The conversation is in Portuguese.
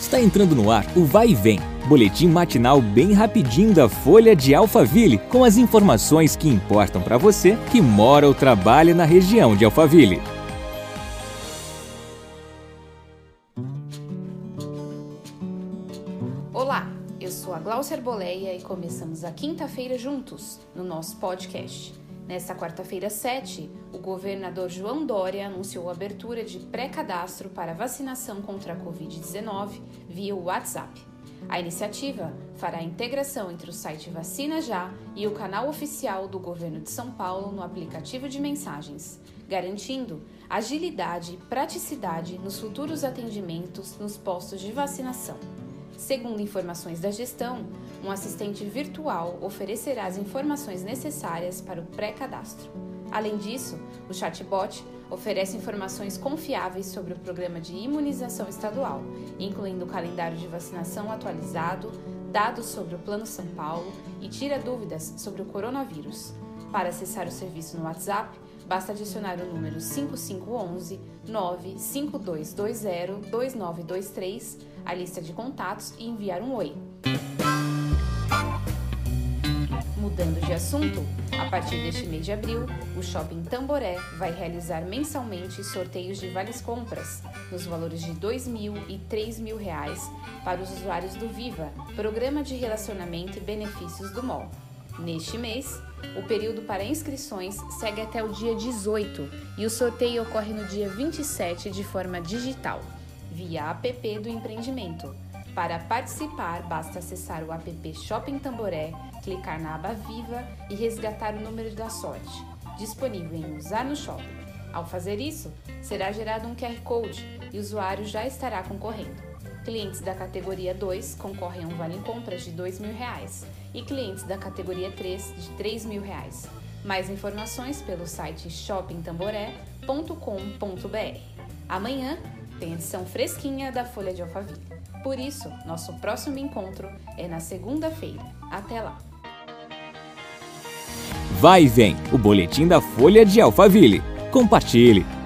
Está entrando no ar o Vai e Vem, boletim matinal bem rapidinho da Folha de Alphaville, com as informações que importam para você que mora ou trabalha na região de Alphaville. Olá, eu sou a Glaucia Arboleia e começamos a quinta-feira juntos no nosso podcast. Nesta quarta-feira 7, o governador João Dória anunciou a abertura de pré-cadastro para vacinação contra a Covid-19 via WhatsApp. A iniciativa fará a integração entre o site Vacina Já e o canal oficial do governo de São Paulo no aplicativo de mensagens, garantindo agilidade e praticidade nos futuros atendimentos nos postos de vacinação. Segundo informações da gestão, um assistente virtual oferecerá as informações necessárias para o pré-cadastro. Além disso, o chatbot oferece informações confiáveis sobre o programa de imunização estadual, incluindo o calendário de vacinação atualizado, dados sobre o Plano São Paulo e tira dúvidas sobre o coronavírus. Para acessar o serviço no WhatsApp, basta adicionar o número 5511 95220 2923 à lista de contatos e enviar um oi. Mudando de assunto, a partir deste mês de abril, o Shopping Tamboré vai realizar mensalmente sorteios de vales compras nos valores de R$ 2.000 e 3.000 reais para os usuários do Viva, Programa de Relacionamento e Benefícios do MOL. Neste mês, o período para inscrições segue até o dia 18 e o sorteio ocorre no dia 27 de forma digital, via app do empreendimento. Para participar, basta acessar o app Shopping Tamboré, clicar na aba Viva e resgatar o número da sorte, disponível em Usar no Shopping. Ao fazer isso, será gerado um QR Code e o usuário já estará concorrendo. Clientes da categoria 2 concorrem a um vale compras de R$ 2.000 e clientes da categoria 3 de R$ 3.000. Mais informações pelo site shoppingtamboré.com.br. Amanhã tem edição fresquinha da Folha de Alphaville. Por isso, nosso próximo encontro é na segunda-feira. Até lá! Vai e vem, o boletim da Folha de Alphaville. Compartilhe!